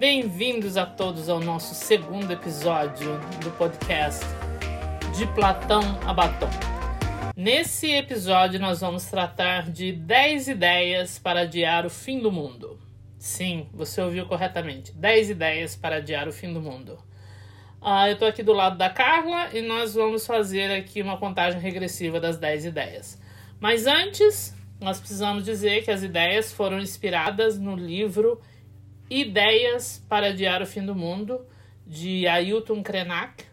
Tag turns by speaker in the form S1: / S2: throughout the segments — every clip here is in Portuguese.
S1: Bem-vindos a todos ao nosso segundo episódio do podcast De Platão a Batom. Nesse episódio, nós vamos tratar de 10 ideias para adiar o fim do mundo. Sim, você ouviu corretamente: 10 ideias para adiar o fim do mundo. Uh, eu estou aqui do lado da Carla e nós vamos fazer aqui uma contagem regressiva das 10 ideias. Mas antes, nós precisamos dizer que as ideias foram inspiradas no livro Ideias para Adiar o Fim do Mundo, de Ailton Krenak.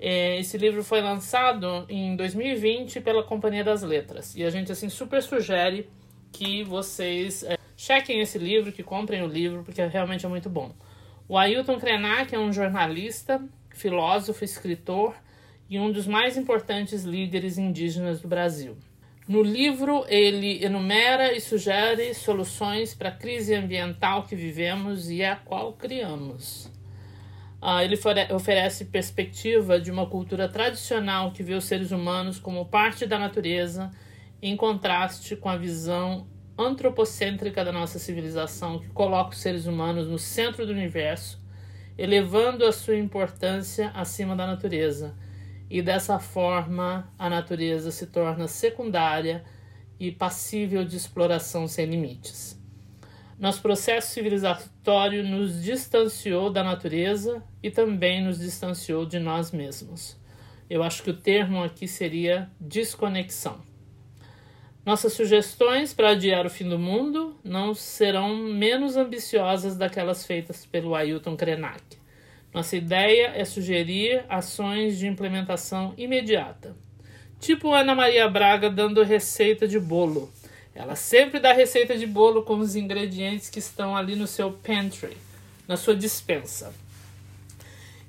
S1: É, esse livro foi lançado em 2020 pela Companhia das Letras e a gente assim super sugere que vocês é, chequem esse livro, que comprem o livro, porque realmente é muito bom. O Ailton Krenak é um jornalista, filósofo, escritor e um dos mais importantes líderes indígenas do Brasil. No livro, ele enumera e sugere soluções para a crise ambiental que vivemos e a qual criamos. Uh, ele oferece perspectiva de uma cultura tradicional que vê os seres humanos como parte da natureza, em contraste com a visão antropocêntrica da nossa civilização, que coloca os seres humanos no centro do universo, elevando a sua importância acima da natureza. E dessa forma, a natureza se torna secundária e passível de exploração sem limites. Nosso processo civilizatório nos distanciou da natureza e também nos distanciou de nós mesmos. Eu acho que o termo aqui seria desconexão. Nossas sugestões para adiar o fim do mundo não serão menos ambiciosas daquelas feitas pelo Ailton Krenak. Nossa ideia é sugerir ações de implementação imediata. Tipo Ana Maria Braga dando receita de bolo. Ela sempre dá receita de bolo com os ingredientes que estão ali no seu pantry, na sua dispensa.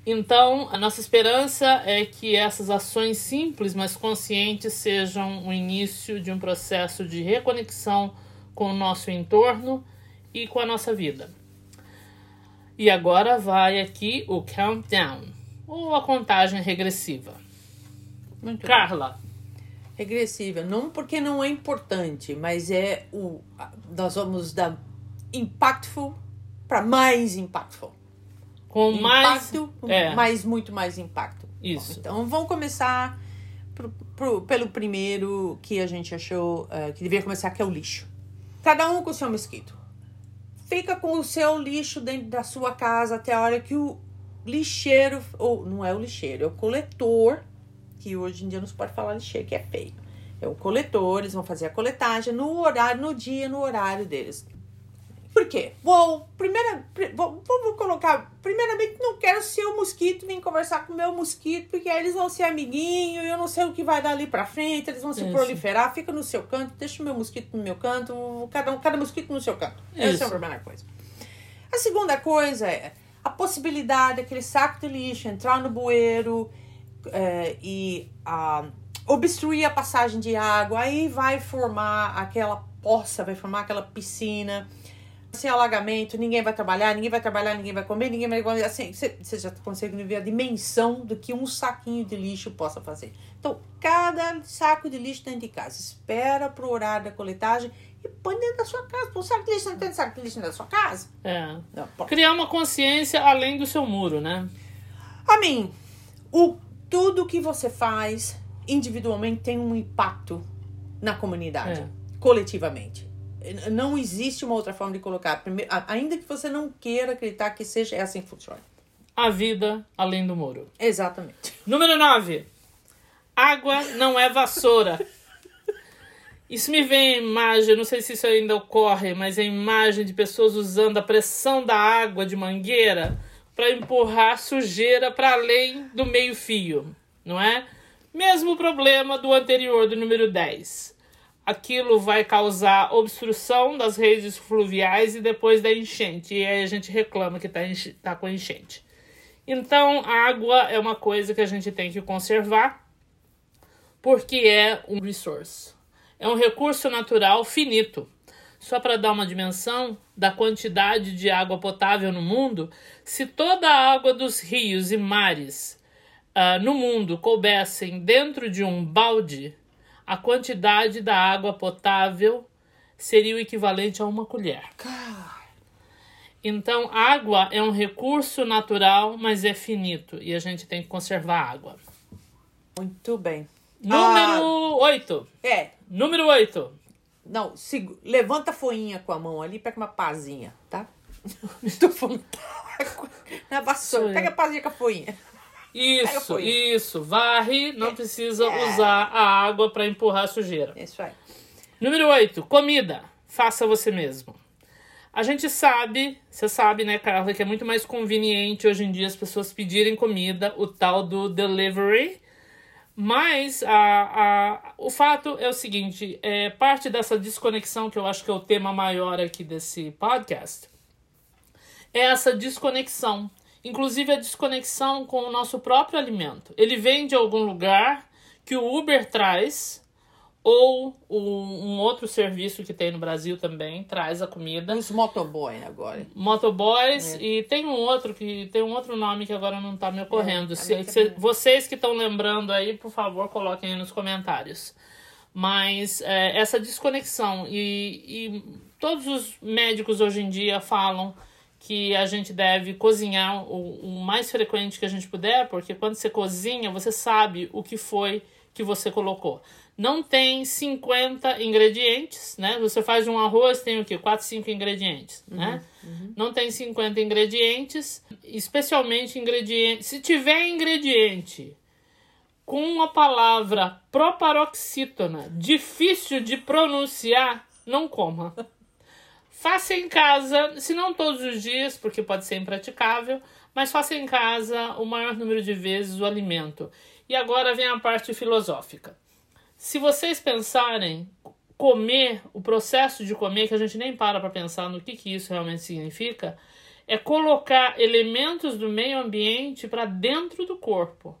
S1: Então, a nossa esperança é que essas ações simples, mas conscientes, sejam o início de um processo de reconexão com o nosso entorno e com a nossa vida. E agora vai aqui o countdown, ou a contagem regressiva. Muito Carla.
S2: Bem. Regressiva, não porque não é importante, mas é o. Nós vamos da impactful para mais impactful
S1: com
S2: impacto,
S1: mais, é.
S2: mais muito mais impacto.
S1: Isso.
S2: Bom, então vamos começar pro, pro, pelo primeiro que a gente achou uh, que devia começar, que é o lixo. Cada um com o seu mosquito. Fica com o seu lixo dentro da sua casa até a hora que o lixeiro, ou não é o lixeiro, é o coletor, que hoje em dia não se pode falar lixeiro, que é feio. É o coletor, eles vão fazer a coletagem no horário, no dia, no horário deles. Por quê? Vou, primeira, vou, vou, colocar, primeiramente, não quero ser o mosquito, nem conversar com o meu mosquito, porque aí eles vão ser amiguinho, eu não sei o que vai dar ali pra frente, eles vão se Isso. proliferar, fica no seu canto, deixa o meu mosquito no meu canto, cada, cada mosquito no seu canto. Isso. Essa é a primeira coisa. A segunda coisa é a possibilidade daquele saco de lixo entrar no bueiro é, e a, obstruir a passagem de água, aí vai formar aquela poça, vai formar aquela piscina sem alagamento, ninguém vai trabalhar, ninguém vai trabalhar, ninguém vai comer, ninguém vai comer. Assim, você já consegue ver a dimensão do que um saquinho de lixo possa fazer. Então, cada saco de lixo dentro de casa, espera pro horário da coletagem e põe dentro da sua casa. Pô, saco de lixo não tem saco de lixo dentro da sua casa?
S1: É. Não, Criar uma consciência além do seu muro, né?
S2: A mim, o, tudo que você faz individualmente tem um impacto na comunidade, é. coletivamente. Não existe uma outra forma de colocar. Primeiro, ainda que você não queira acreditar que seja é assim que funciona.
S1: A vida além do muro.
S2: Exatamente.
S1: Número 9. Água não é vassoura. Isso me vem a imagem, não sei se isso ainda ocorre, mas a imagem de pessoas usando a pressão da água de mangueira para empurrar sujeira para além do meio-fio, não é? Mesmo problema do anterior, do número 10 aquilo vai causar obstrução das redes fluviais e depois da enchente. E aí a gente reclama que está tá com enchente. Então, a água é uma coisa que a gente tem que conservar porque é um resource. É um recurso natural finito. Só para dar uma dimensão da quantidade de água potável no mundo, se toda a água dos rios e mares uh, no mundo coubessem dentro de um balde, a quantidade da água potável seria o equivalente a uma colher. Então, água é um recurso natural, mas é finito e a gente tem que conservar a água.
S2: Muito bem.
S1: Número 8.
S2: É,
S1: Número 8.
S2: não, segu- levanta a folhinha com a mão ali, pega uma pazinha, tá? Estou falando. Na vassoura, pega a pazinha com a folhinha.
S1: Isso, isso. Varre, não precisa
S2: É.
S1: usar a água para empurrar a sujeira.
S2: Isso aí.
S1: Número 8. Comida. Faça você mesmo. A gente sabe, você sabe, né, Carla, que é muito mais conveniente hoje em dia as pessoas pedirem comida, o tal do delivery. Mas a, a, o fato é o seguinte: é, parte dessa desconexão, que eu acho que é o tema maior aqui desse podcast, é essa desconexão. Inclusive a desconexão com o nosso próprio alimento. Ele vem de algum lugar que o Uber traz, ou um, outro serviço que tem no Brasil também traz a comida.
S2: Uns motoboy agora.
S1: Motoboys
S2: É.
S1: e tem um outro que tem um outro nome que agora não tá me ocorrendo.
S2: É,
S1: Se- se- vocês que estão lembrando aí, por favor, coloquem aí nos comentários. Mas é, essa desconexão e, e todos os médicos hoje em dia falam que a gente deve cozinhar o, o mais frequente que a gente puder, porque quando você cozinha, você sabe o que foi que você colocou. Não tem 50 ingredientes, né? Você faz um arroz, tem o quê? 4, 5 ingredientes, né? Não tem 50 ingredientes, especialmente ingredientes. Se tiver ingrediente com a palavra proparoxítona difícil de pronunciar, não coma. Faça em casa, se não todos os dias, porque pode ser impraticável, mas faça em casa o maior número de vezes o alimento. E agora vem a parte filosófica. Se vocês pensarem comer, o processo de comer, que a gente nem para para pensar no que, que isso realmente significa, é colocar elementos do meio ambiente para dentro do corpo.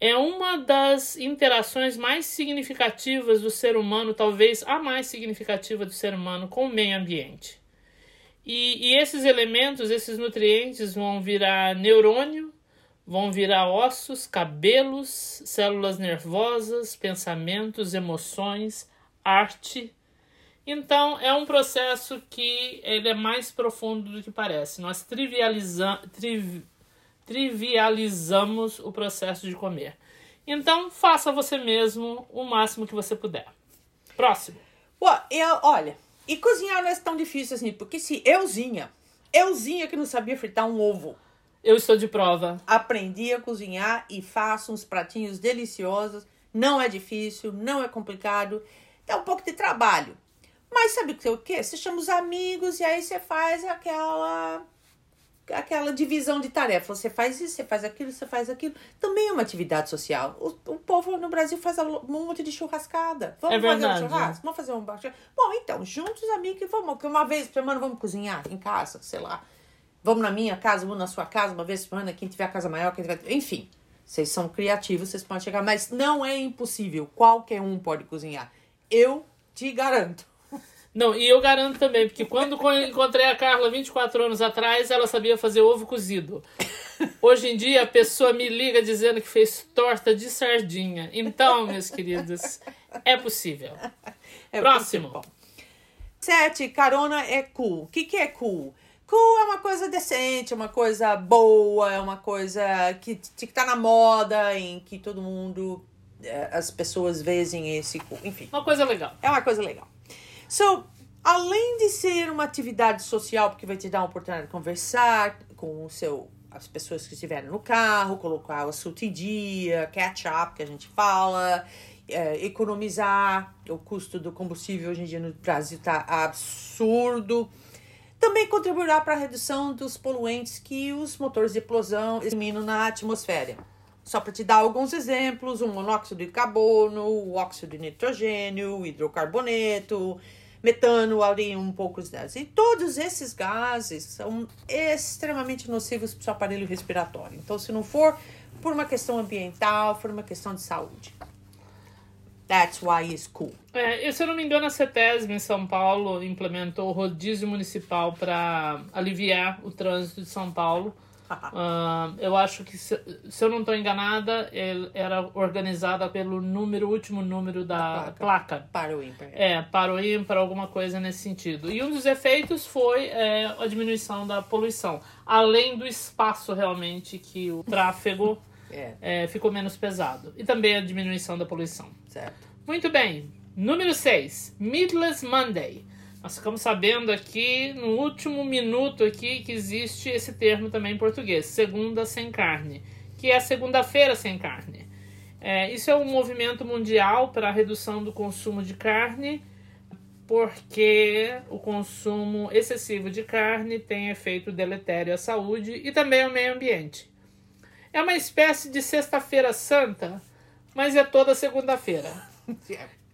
S1: É uma das interações mais significativas do ser humano, talvez a mais significativa do ser humano com o meio ambiente. E, e esses elementos, esses nutrientes vão virar neurônio, vão virar ossos, cabelos, células nervosas, pensamentos, emoções, arte. Então é um processo que ele é mais profundo do que parece. Nós trivializa triv trivializamos o processo de comer. Então faça você mesmo o máximo que você puder. Próximo.
S2: Ué, eu, olha, e cozinhar não é tão difícil assim, porque se euzinha, euzinha que não sabia fritar um ovo,
S1: Eu estou de prova.
S2: aprendi a cozinhar e faço uns pratinhos deliciosos. Não é difícil, não é complicado. Dá um pouco de trabalho. Mas sabe o que- o que? Você chama os amigos e aí você faz aquela aquela divisão de tarefas. Você faz isso, você faz aquilo, você faz aquilo. Também é uma atividade social. O, o povo no Brasil faz um monte de churrascada. Vamos
S1: É
S2: fazer um churrasco? Vamos fazer um? Bom, então, juntos os amigos vamos. Uma vez por semana vamos cozinhar em casa, sei lá. Vamos na minha casa, vamos na sua casa, uma vez por semana, quem tiver a casa maior, quem tiver... Enfim, vocês são criativos, vocês podem chegar, mas não é impossível. Qualquer um pode cozinhar. Eu te garanto.
S1: Não, e eu garanto também, porque quando co- encontrei a Carla 24 anos atrás, ela sabia fazer ovo cozido. Hoje em dia, a pessoa me liga dizendo que fez torta de sardinha. Então, meus queridos, é possível.
S2: É
S1: Próximo.
S2: bom. Sete, carona é cool. O que, que é cool? Cool é uma coisa decente, é uma coisa boa, é uma coisa que, que tá na moda, em que todo mundo, eh, as pessoas veem esse cool. Enfim.
S1: Uma coisa legal.
S2: É uma coisa legal. So, além de ser uma atividade social, porque vai te dar a oportunidade de conversar com o seu, as pessoas que estiverem no carro, colocar o assunto em dia, catch up, que a gente fala, é, economizar o custo do combustível hoje em dia no Brasil está absurdo. Também contribuirá para a redução dos poluentes que os motores de explosão eliminam na atmosfera. Só para te dar alguns exemplos, o monóxido de carbono, o óxido de nitrogênio, o hidrocarboneto, metano, ali um pouco. E todos esses gases são extremamente nocivos para o seu aparelho respiratório. Então, se não for por uma questão ambiental, for uma questão de saúde. That's why it's cool.
S1: É, se eu não me engano, a CETESB em São Paulo implementou o rodízio municipal para aliviar o trânsito de São Paulo. Uh, eu acho que, se, se eu não estou enganada, era organizada pelo número, último número da placa. placa.
S2: Para o ímpar.
S1: É, para o ímpar, alguma coisa nesse sentido. E um dos efeitos foi é, a diminuição da poluição. Além do espaço realmente que o tráfego é. É, ficou menos pesado. E também a diminuição da poluição.
S2: Certo.
S1: Muito bem. Número 6. Meatless Monday. Nós ficamos sabendo aqui no último minuto aqui que existe esse termo também em português, segunda sem carne, que é segunda-feira sem carne. É, isso é um movimento mundial para a redução do consumo de carne, porque o consumo excessivo de carne tem efeito deletério à saúde e também ao meio ambiente. É uma espécie de sexta-feira santa, mas é toda segunda-feira.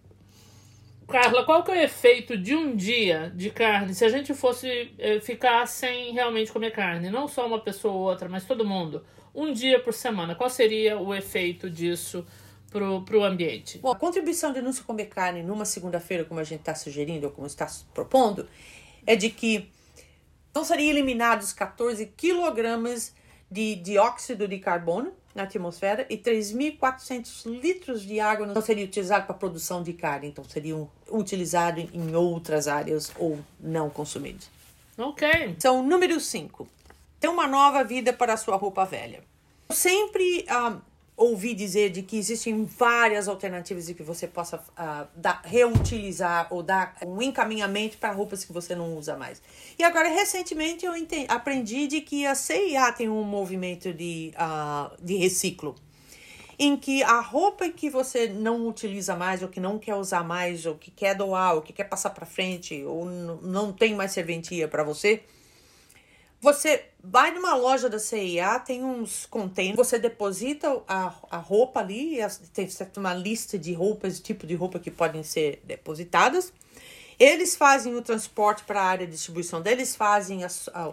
S1: Carla, qual que é o efeito de um dia de carne se a gente fosse é, ficar sem realmente comer carne? Não só uma pessoa ou outra, mas todo mundo. Um dia por semana, qual seria o efeito disso pro, pro ambiente?
S2: Bom, a contribuição de não se comer carne numa segunda-feira, como a gente está sugerindo, ou como está propondo, é de que não seriam eliminados 14 quilogramas de dióxido de carbono na atmosfera e 3.400 litros de água não seria utilizado para a produção de carne, então seriam utilizados em outras áreas ou não consumidos.
S1: Ok.
S2: Então, número 5. Tem uma nova vida para a sua roupa velha. Eu sempre um, ouvi dizer de que existem várias alternativas de que você possa uh, dar, reutilizar ou dar um encaminhamento para roupas que você não usa mais. E agora, recentemente, eu entendi, aprendi de que a CIA tem um movimento de, uh, de reciclo. Em que a roupa que você não utiliza mais, ou que não quer usar mais, ou que quer doar, ou que quer passar para frente, ou não tem mais serventia para você, você vai numa loja da CIA, tem uns containers, você deposita a, a roupa ali, tem uma lista de roupas, tipo de roupa que podem ser depositadas. Eles fazem o transporte para a área de distribuição deles, fazem a, a,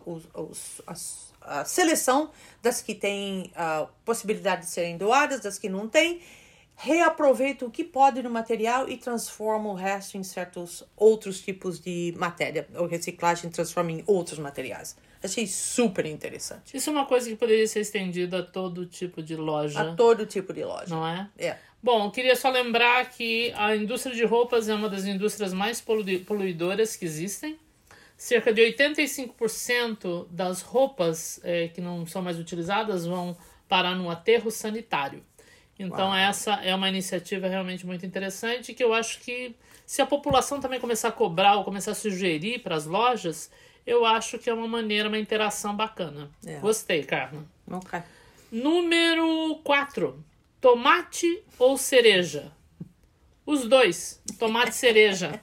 S2: a, a seleção das que têm a possibilidade de serem doadas, das que não têm, reaproveita o que pode no material e transforma o resto em certos outros tipos de matéria. Ou reciclagem transforma em outros materiais. Achei super interessante.
S1: Isso é uma coisa que poderia ser estendida a todo tipo de loja.
S2: A todo tipo de loja.
S1: Não é?
S2: É.
S1: Bom, queria só lembrar que a indústria de roupas é uma das indústrias mais poluidoras que existem. Cerca de 85% das roupas é, que não são mais utilizadas vão parar no aterro sanitário. Então, Uau. essa é uma iniciativa realmente muito interessante que eu acho que se a população também começar a cobrar ou começar a sugerir para as lojas, eu acho que é uma maneira, uma interação bacana. É. Gostei, Carla.
S2: Ok.
S1: Número 4. Tomate ou cereja? Os dois. Tomate e cereja.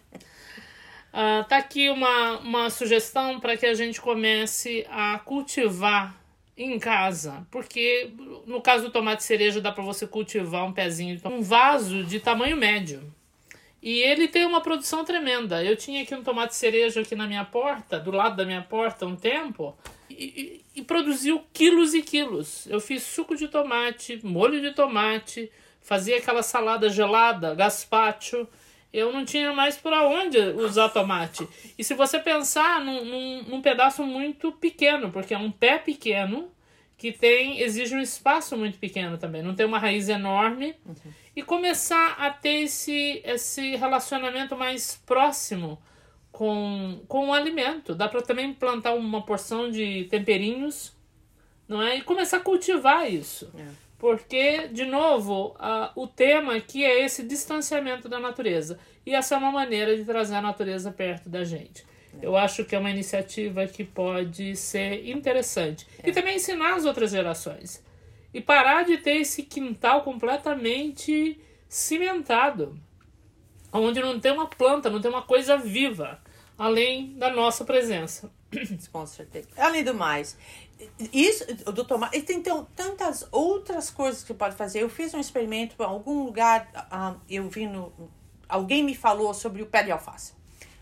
S1: Uh, tá aqui uma, uma sugestão para que a gente comece a cultivar em casa, porque no caso do tomate cereja dá para você cultivar um pezinho, um vaso de tamanho médio. E ele tem uma produção tremenda. Eu tinha aqui um tomate cereja aqui na minha porta, do lado da minha porta, um tempo, e, e, e produziu quilos e quilos. Eu fiz suco de tomate, molho de tomate, fazia aquela salada gelada, gazpacho. Eu não tinha mais por onde usar tomate. E se você pensar num, num, num pedaço muito pequeno, porque é um pé pequeno que tem exige um espaço muito pequeno também, não tem uma raiz enorme. Uhum e começar a ter esse, esse relacionamento mais próximo com, com o alimento. Dá para também plantar uma porção de temperinhos, não é? E começar a cultivar isso. É. Porque, de novo, a, o tema aqui é esse distanciamento da natureza. E essa é uma maneira de trazer a natureza perto da gente. É. Eu acho que é uma iniciativa que pode ser interessante. É. E também ensinar as outras gerações e parar de ter esse quintal completamente cimentado, onde não tem uma planta, não tem uma coisa viva, além da nossa presença.
S2: Com certeza. Além do mais, isso do tomate, e tem então, tantas outras coisas que pode fazer. Eu fiz um experimento em algum lugar, uh, eu vi no. Alguém me falou sobre o pé de alface.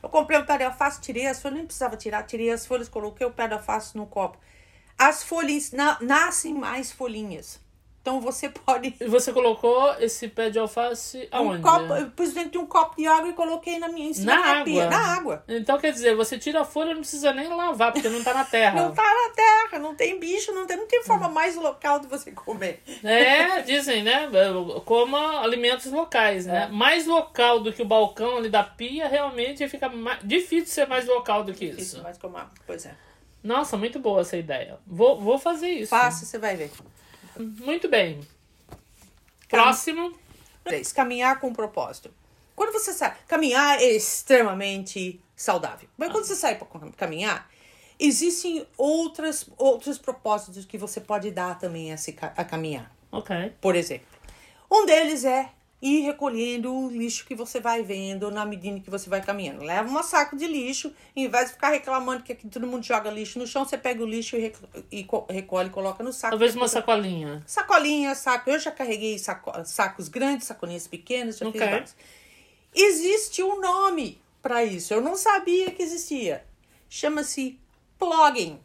S2: Eu comprei o pé de alface, tirei as folhas, nem precisava tirar, tirei as folhas, coloquei o pé de alface no copo as folhinhas, na, nascem mais folhinhas. Então você pode.
S1: E você colocou esse pé de alface aonde?
S2: Um copo, eu pus dentro de um copo de água e coloquei na minha em cima
S1: Na
S2: da
S1: água?
S2: pia. Na água.
S1: Então quer dizer, você tira a folha e não precisa nem lavar, porque não tá na terra.
S2: Não tá na terra, não tem bicho, não tem, não tem forma mais local de você comer.
S1: É, dizem, né? Coma alimentos locais, né?
S2: É.
S1: Mais local do que o balcão ali da pia, realmente fica mais... difícil ser mais local do que
S2: Isso,
S1: isso.
S2: mas como. Pois é.
S1: Nossa, muito boa essa ideia. Vou, vou fazer isso.
S2: Faça, você vai ver.
S1: Muito bem. Próximo.
S2: Três, caminhar com propósito. Quando você sai, caminhar é extremamente saudável. Mas quando você sai para caminhar, existem outras, outros propósitos que você pode dar também a, se, a caminhar.
S1: Ok.
S2: Por exemplo, um deles é ir recolhendo o lixo que você vai vendo na medida que você vai caminhando. Leva um saco de lixo, em vez de ficar reclamando que aqui todo mundo joga lixo no chão, você pega o lixo e, e co- recolhe e coloca no saco.
S1: Talvez uma sacolinha.
S2: Sacolinha, saco. Eu já carreguei saco- sacos grandes, sacolinhas pequenas, já fiz
S1: Ok.
S2: vários. Existe um nome para isso. Eu não sabia que existia. Chama-se plugging.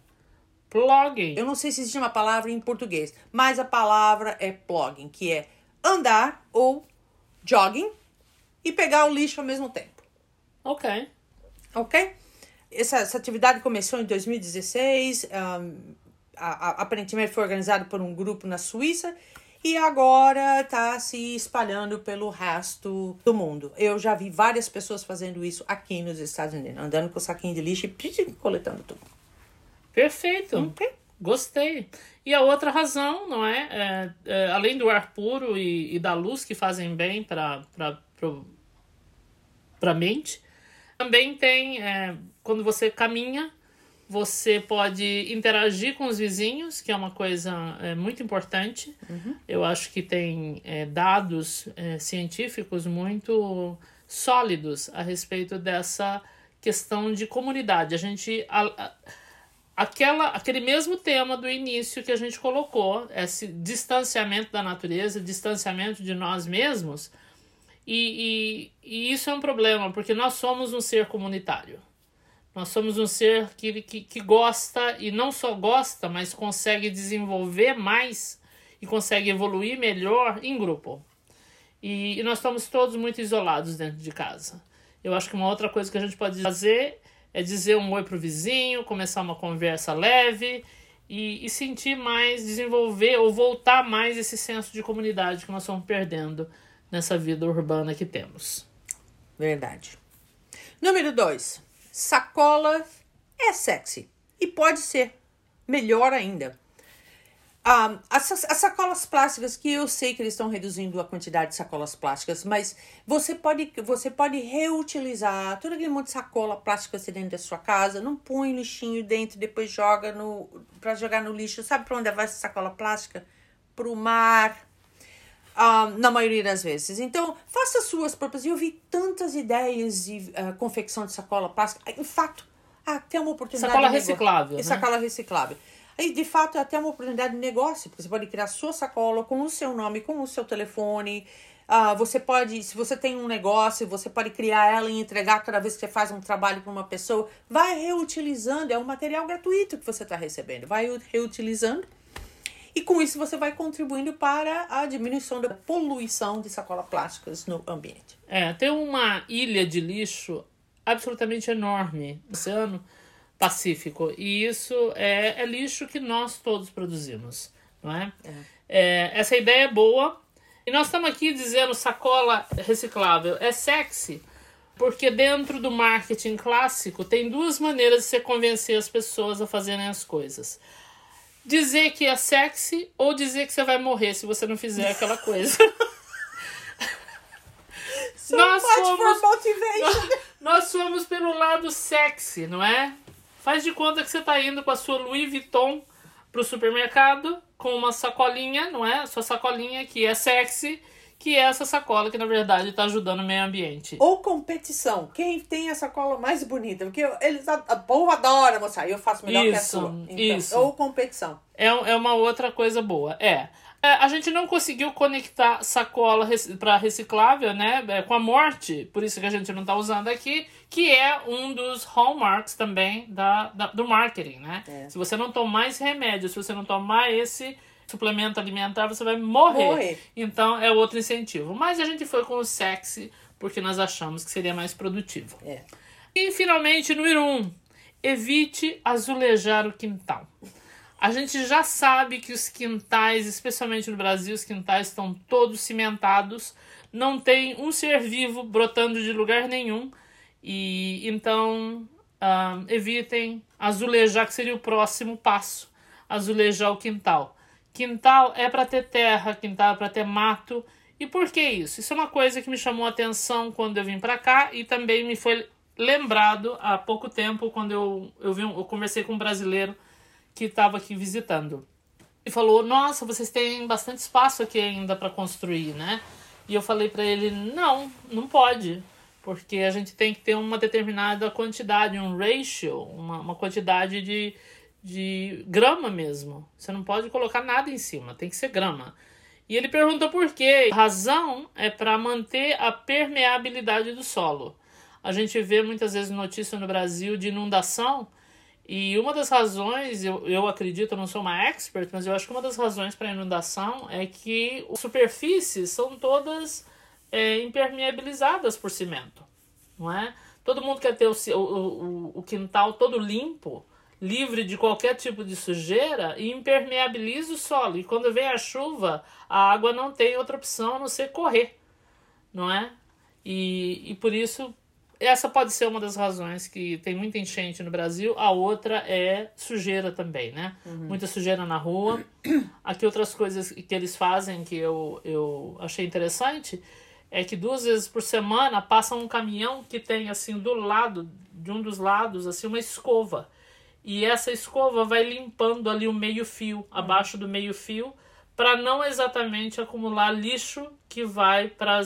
S1: Plugging.
S2: Eu não sei se existe uma palavra em português, mas a palavra é plugging, que é andar ou jogging e pegar o lixo ao mesmo tempo.
S1: Ok.
S2: Ok? Essa, essa atividade começou em 2016. um, a- a- aparentemente foi organizado por um grupo na Suíça e agora está se espalhando pelo resto do mundo. Eu já vi várias pessoas fazendo isso aqui nos Estados Unidos, andando com saquinho de lixo e coletando tudo.
S1: Perfeito.
S2: Ok?
S1: Gostei. E a outra razão, não é? É, é, além do ar puro e, e da luz que fazem bem para a mente, também tem, é, quando você caminha, você pode interagir com os vizinhos, que é uma coisa é, muito importante. Eu acho que tem é, dados é, científicos muito sólidos a respeito dessa questão de comunidade. A gente. a- a- aquela, aquele mesmo tema do início que a gente colocou, esse distanciamento da natureza, distanciamento de nós mesmos, e, e, e isso é um problema, porque nós somos um ser comunitário. Nós somos um ser que, que, que gosta, e não só gosta, mas consegue desenvolver mais e consegue evoluir melhor em grupo. E, e nós estamos todos muito isolados dentro de casa. Eu acho que uma outra coisa que a gente pode fazer é dizer um oi pro vizinho, começar uma conversa leve e, e sentir mais, desenvolver ou voltar mais esse senso de comunidade que nós estamos perdendo nessa vida urbana que temos.
S2: Verdade. Número dois, sacola é sexy e pode ser melhor ainda. Ah, as, as sacolas plásticas, que eu sei que eles estão reduzindo a quantidade de sacolas plásticas, mas você pode, você pode reutilizar todo aquele monte de sacola plástica que você tem dentro da sua casa, não põe lixinho dentro, depois joga no para jogar no lixo. Sabe para onde vai essa sacola plástica? Para o mar, ah, na maioria das vezes. Então, faça suas próprias. Eu vi tantas ideias de ah, confecção de sacola plástica. Em fato, até uma oportunidade
S1: Sacola reciclável, né?
S2: sacola reciclável. E, de fato, é até uma oportunidade de negócio, porque você pode criar sua sacola com o seu nome, com o seu telefone. Ah, você pode, se você tem um negócio, você pode criar ela e entregar cada vez que você faz um trabalho para uma pessoa. Vai reutilizando, é um material gratuito que você está recebendo. Vai reutilizando. E com isso você vai contribuindo para a diminuição da poluição de sacolas plásticas no ambiente.
S1: É, tem uma ilha de lixo absolutamente enorme no Oceano Pacífico. E isso é, é lixo que nós todos produzimos, não é? É, essa ideia é boa. E nós estamos aqui dizendo sacola reciclável é sexy, porque dentro do marketing clássico tem duas maneiras de você convencer as pessoas a fazerem as coisas. Dizer que é sexy ou dizer que você vai morrer se você não fizer aquela coisa. Nós
S2: for motivation.
S1: Nós fomos pelo lado sexy, não é? Faz de conta que você tá indo com a sua Louis Vuitton pro supermercado com uma sacolinha, não é? Sua sacolinha que é sexy, que é essa sacola que na verdade tá ajudando o meio ambiente.
S2: Ou competição. Quem tem a sacola mais bonita? Porque eles, a, povo adora mostrar. Eu faço melhor que a
S1: Isso,
S2: sua. Então,
S1: isso.
S2: Ou competição.
S1: É, é uma outra coisa boa. É. É, a gente não conseguiu conectar sacola rec- para reciclável, né? é, com a morte, por isso que a gente não tá usando aqui, que é um dos hallmarks também da, da- do marketing, né?
S2: É.
S1: Se você não tomar esse remédio, se você não tomar esse, suplemento alimentar, você vai morrer.
S2: Morrer.
S1: Então é outro incentivo. Mas a gente foi com o sexy porque nós achamos que seria mais produtivo.
S2: É.
S1: E finalmente, número um, evite azulejar o quintal. A gente já sabe que os quintais, especialmente no Brasil, os quintais estão todos cimentados, não tem um ser vivo brotando de lugar nenhum. E então ah, evitem azulejar, que seria o próximo passo, azulejar o quintal. Quintal é para ter terra, quintal é para ter mato. E por que isso? Isso é uma coisa que me chamou a atenção quando eu vim para cá e também me foi lembrado há pouco tempo quando eu, eu, vi, eu conversei com um brasileiro que estava aqui visitando. E falou: Nossa, vocês têm bastante espaço aqui ainda para construir, né? E eu falei para ele: Não, não pode, porque a gente tem que ter uma determinada quantidade, um ratio, uma, uma quantidade de, de grama mesmo. Você não pode colocar nada em cima, tem que ser grama. E ele perguntou por quê. A razão é para manter a permeabilidade do solo. A gente vê muitas vezes notícia no Brasil de inundação e uma das razões, eu, eu acredito, eu não sou uma expert, mas eu acho que uma das razões para inundação é que as superfícies são todas é, impermeabilizadas por cimento, não é? Todo mundo quer ter o, o, o quintal todo limpo, livre de qualquer tipo de sujeira e impermeabiliza o solo. E quando vem a chuva, a água não tem outra opção a não ser correr, não é? E, e por isso essa pode ser uma das razões que tem muita enchente no Brasil. A outra é sujeira também, né? Uhum. Muita sujeira na rua. Aqui outras coisas que eles fazem que eu, eu achei interessante é que duas vezes por semana passa um caminhão que tem assim do lado, de um dos lados, assim uma escova. E essa escova vai limpando ali o meio-fio, uhum. abaixo do meio-fio, para não exatamente acumular lixo que vai para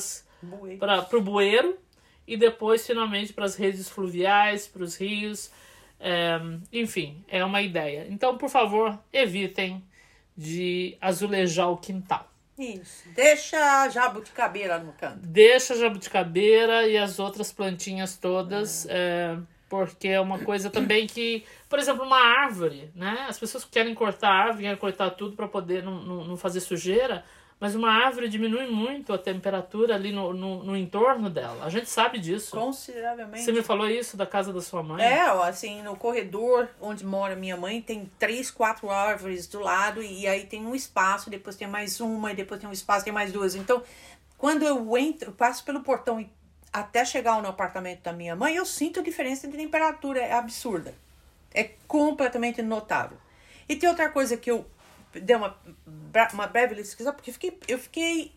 S1: o bueiro e depois finalmente para as redes fluviais, para os rios, é, enfim, é uma ideia. Então, por favor, evitem de azulejar o quintal.
S2: Isso. Deixa a jabuticabeira no canto.
S1: Deixa a jabuticabeira e as outras plantinhas todas, é. É, porque é uma coisa também que, por exemplo, uma árvore, né? As pessoas querem cortar a árvore, querem cortar tudo para poder não, não, não fazer sujeira, mas uma árvore diminui muito a temperatura ali no, no, no, entorno dela. A gente sabe disso.
S2: Consideravelmente.
S1: Você me falou isso da casa da sua mãe?
S2: É, assim, no corredor onde mora minha mãe, tem três, quatro árvores do lado, e aí tem um espaço, depois tem mais uma, e depois tem um espaço, tem mais duas. Então, quando eu entro, passo pelo portão e até chegar no apartamento da minha mãe, eu sinto a diferença de temperatura, é absurda. É completamente notável. E tem outra coisa que eu dei uma, uma breve pesquisa, porque fiquei, eu fiquei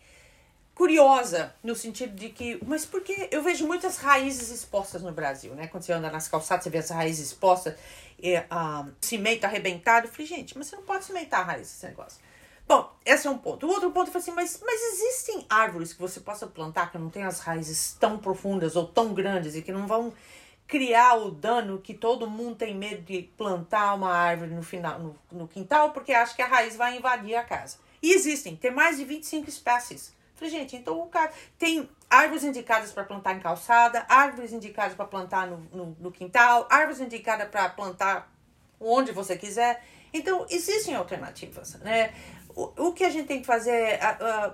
S2: curiosa no sentido de que, mas porque eu vejo muitas raízes expostas no Brasil, né? Quando você anda nas calçadas, você vê as raízes expostas, e, ah, cimento arrebentado. Eu falei, gente, mas você não pode cimentar a raiz desse negócio. Bom, esse é um ponto. O outro ponto foi assim, mas, mas existem árvores que você possa plantar que não tem as raízes tão profundas ou tão grandes e que não vão criar o dano que todo mundo tem medo de plantar uma árvore no final no, no quintal porque acha que a raiz vai invadir a casa. E existem, tem mais de 25 espécies. Falei, gente, então o cara tem árvores indicadas para plantar em calçada, árvores indicadas para plantar no, no, no, quintal, árvores indicadas para plantar onde você quiser. Então, existem alternativas, né? O, o que a gente tem que fazer é uh,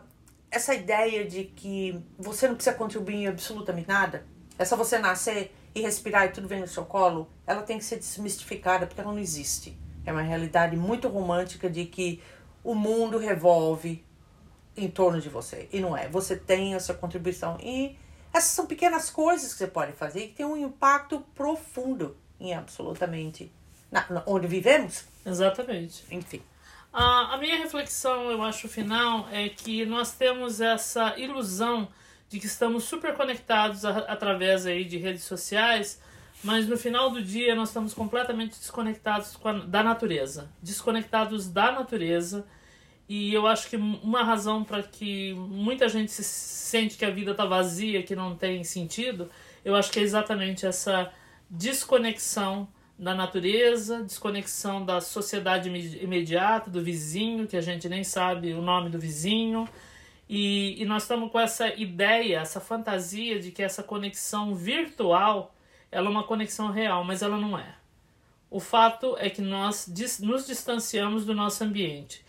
S2: essa ideia de que você não precisa contribuir em absolutamente nada. É só você nascer e respirar e tudo vem no seu colo, ela tem que ser desmistificada porque ela não existe. É uma realidade muito romântica de que o mundo revolve em torno de você. E não é. Você tem essa contribuição. E essas são pequenas coisas que você pode fazer que tem um impacto profundo em absolutamente na, na, onde vivemos.
S1: Exatamente.
S2: Enfim.
S1: A, a minha reflexão, eu acho, final, é que nós temos essa ilusão de que estamos super conectados a, através aí de redes sociais, mas no final do dia nós estamos completamente desconectados a, da natureza, desconectados da natureza. E eu acho que uma razão para que muita gente se sente que a vida está vazia, que não tem sentido, eu acho que é exatamente essa desconexão da natureza, desconexão da sociedade imediata, do vizinho, que a gente nem sabe o nome do vizinho, e, e nós estamos com essa ideia, essa fantasia de que essa conexão virtual ela é uma conexão real, mas ela não é. O fato é que nós nos distanciamos do nosso ambiente.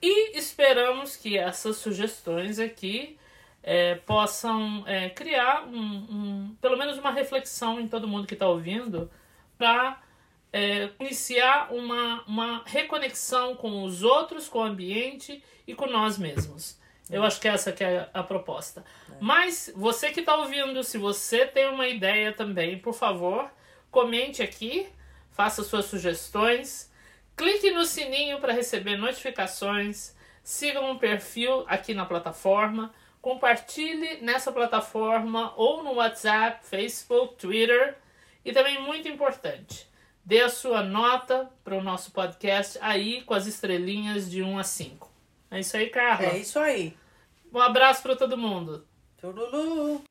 S1: E esperamos que essas sugestões aqui é, possam é, criar um, um, pelo menos uma reflexão em todo mundo que está ouvindo para é, iniciar uma, uma reconexão com os outros, com o ambiente e com nós mesmos. Eu acho que essa que é a proposta. Mas você que está ouvindo, se você tem uma ideia também, por favor, comente aqui, faça suas sugestões, clique no sininho para receber notificações, siga o perfil aqui na plataforma, compartilhe nessa plataforma ou no WhatsApp, Facebook, Twitter e também muito importante, dê a sua nota para o nosso podcast aí com as estrelinhas de 1 a 5. É isso aí, Carla.
S2: É isso aí.
S1: Um abraço para todo mundo.
S2: Tururu.